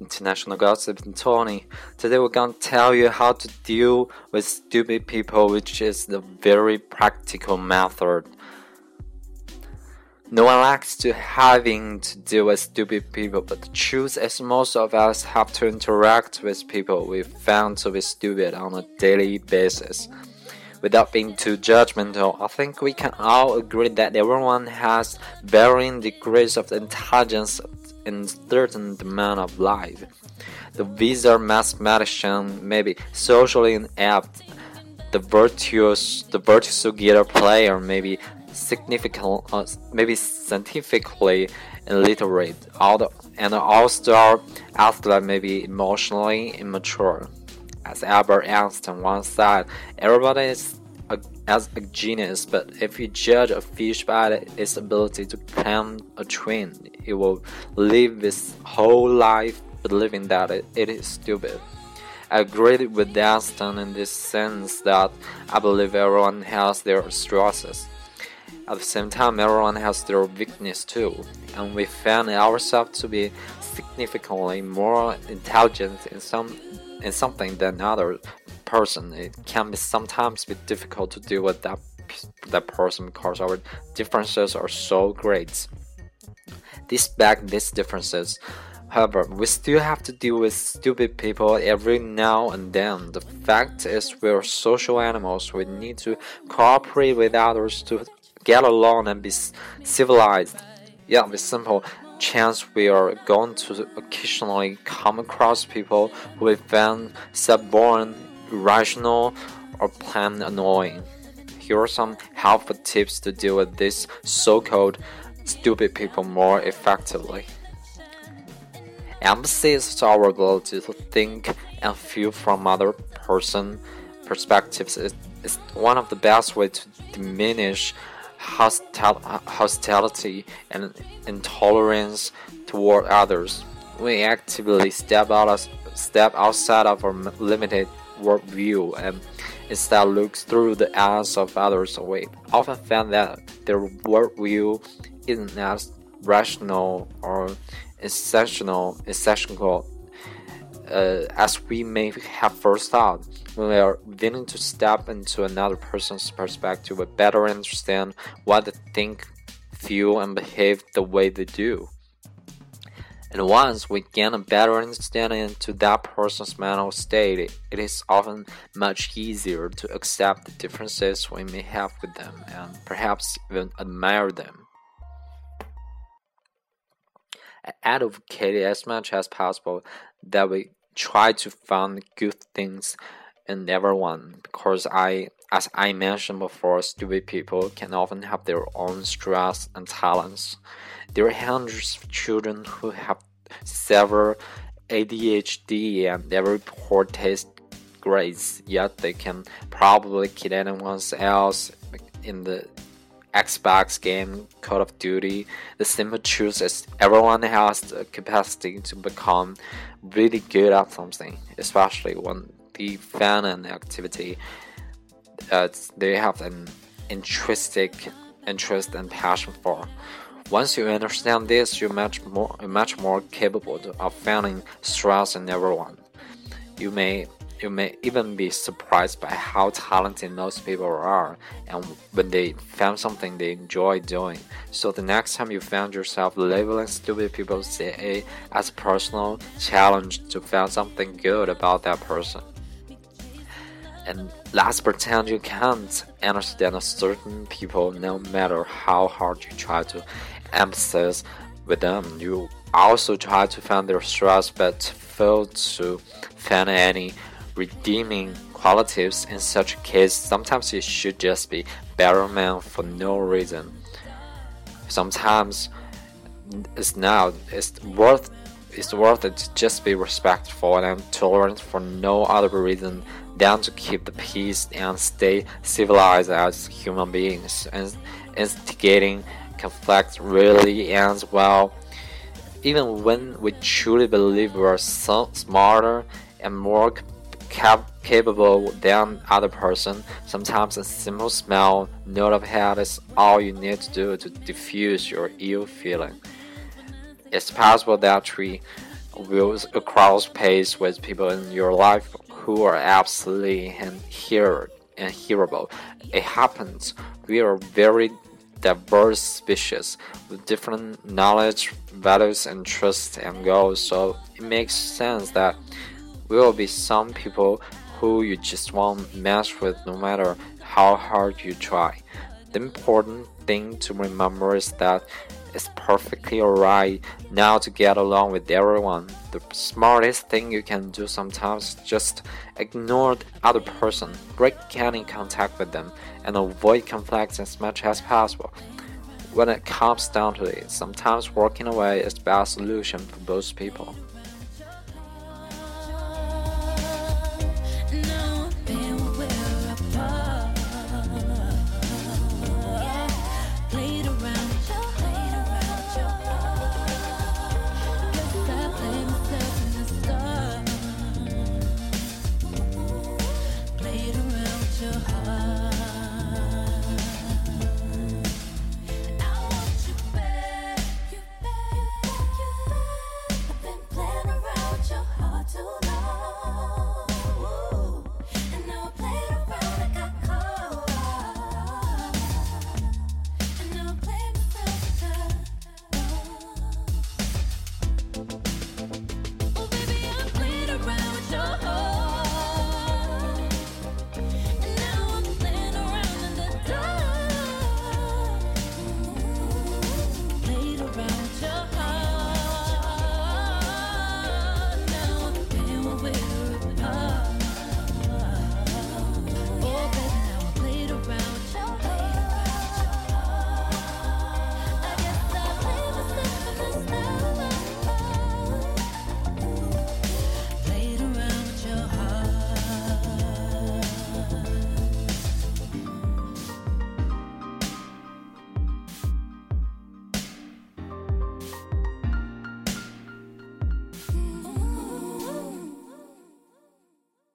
International Gossip and Tony. Today we're gonna tell you how to deal with stupid people, which is the very practical method. No one likes to having to deal with stupid people, but the truth is most of us have to interact with people we found to be stupid on a daily basis. Without being too judgmental, I think we can all agree that everyone has varying degrees of intelligence in certain domain of life. The wizard mathematician may be socially inept. The virtuous, the virtuoso guitar player may be significant, uh, maybe scientifically illiterate, all the, and all-star athlete may be emotionally immature. As Albert Einstein once said, everybody is a, as a genius, but if you judge a fish by its ability to climb a tree, it will live its whole life believing that it, it is stupid. I agree with Einstein in this sense that I believe everyone has their stresses. At the same time, everyone has their weakness too, and we find ourselves to be significantly more intelligent in some in something than other person. It can be sometimes be difficult to deal with that that person because our differences are so great. Despite these differences, However, we still have to deal with stupid people every now and then. The fact is, we're social animals. We need to cooperate with others to get along and be civilized. Yeah, with simple chance we are going to occasionally come across people who we find stubborn, irrational, or plain annoying. Here are some helpful tips to deal with these so-called stupid people more effectively. Empathy is our ability to think and feel from other person perspectives. It is one of the best ways to diminish hostil hostility and intolerance toward others. We actively step out step outside of our limited worldview and instead look through the eyes of others. We often find that their worldview isn't as rational or essential, essential uh, as we may have first thought. When we are willing to step into another person's perspective, we better understand why they think, feel, and behave the way they do. And once we gain a better understanding into that person's mental state, it is often much easier to accept the differences we may have with them and perhaps even admire them. advocate as much as possible that we try to find good things in everyone because I as I mentioned before, stupid people can often have their own stress and talents. There are hundreds of children who have severe ADHD and they report test grades, yet they can probably kid anyone else in the Xbox game, Call of Duty, the simple truth is everyone has the capacity to become really good at something, especially when the fan and activity uh, they have an intrinsic interest and passion for. Once you understand this, you're much more much more capable of feeling stress in everyone. You may you may even be surprised by how talented most people are and when they found something they enjoy doing. So the next time you find yourself labeling stupid people, see it as a personal challenge to find something good about that person. And let's pretend you can't understand certain people no matter how hard you try to empathize with them. You also try to find their stress but fail to find any redeeming qualities in such a case, sometimes you should just be better man for no reason. Sometimes it's not. It's worth. It's worth it to just be respectful and tolerant for no other reason than to keep the peace and stay civilized as human beings. And instigating conflict really ends well. Even when we truly believe we're so smarter and more cap capable than other person. Sometimes a simple smile, nod of head is all you need to do to diffuse your ill feeling. It's possible that we will cross paths with people in your life who are absolutely unhearable. It happens. We are very diverse species with different knowledge, values, interests, and goals. So it makes sense that will be some people who you just won't match with no matter how hard you try. The important thing to remember is that it's perfectly alright now to get along with everyone. The smartest thing you can do sometimes is just ignore the other person, break any contact with them, and avoid conflicts as much as possible. When it comes down to it, sometimes walking away is the best solution for both people.